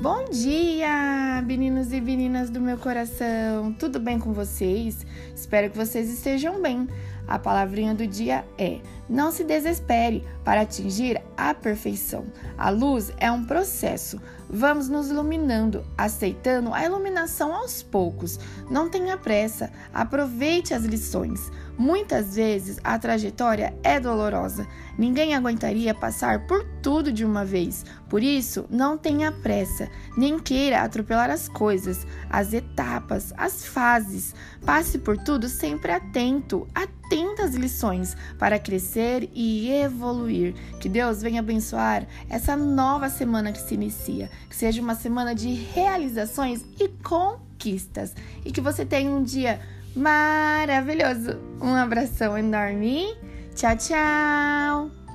Bom dia, meninos e meninas do meu coração! Tudo bem com vocês? Espero que vocês estejam bem. A palavrinha do dia é: não se desespere para atingir a perfeição. A luz é um processo. Vamos nos iluminando, aceitando a iluminação aos poucos. Não tenha pressa, aproveite as lições. Muitas vezes a trajetória é dolorosa. Ninguém aguentaria passar por tudo de uma vez. Por isso, não tenha pressa, nem queira atropelar as coisas, as etapas, as fases. Passe por tudo sempre atento, atento às lições para crescer e evoluir. Que Deus venha abençoar essa nova semana que se inicia que seja uma semana de realizações e conquistas e que você tenha um dia maravilhoso. Um abração enorme. Tchau, tchau.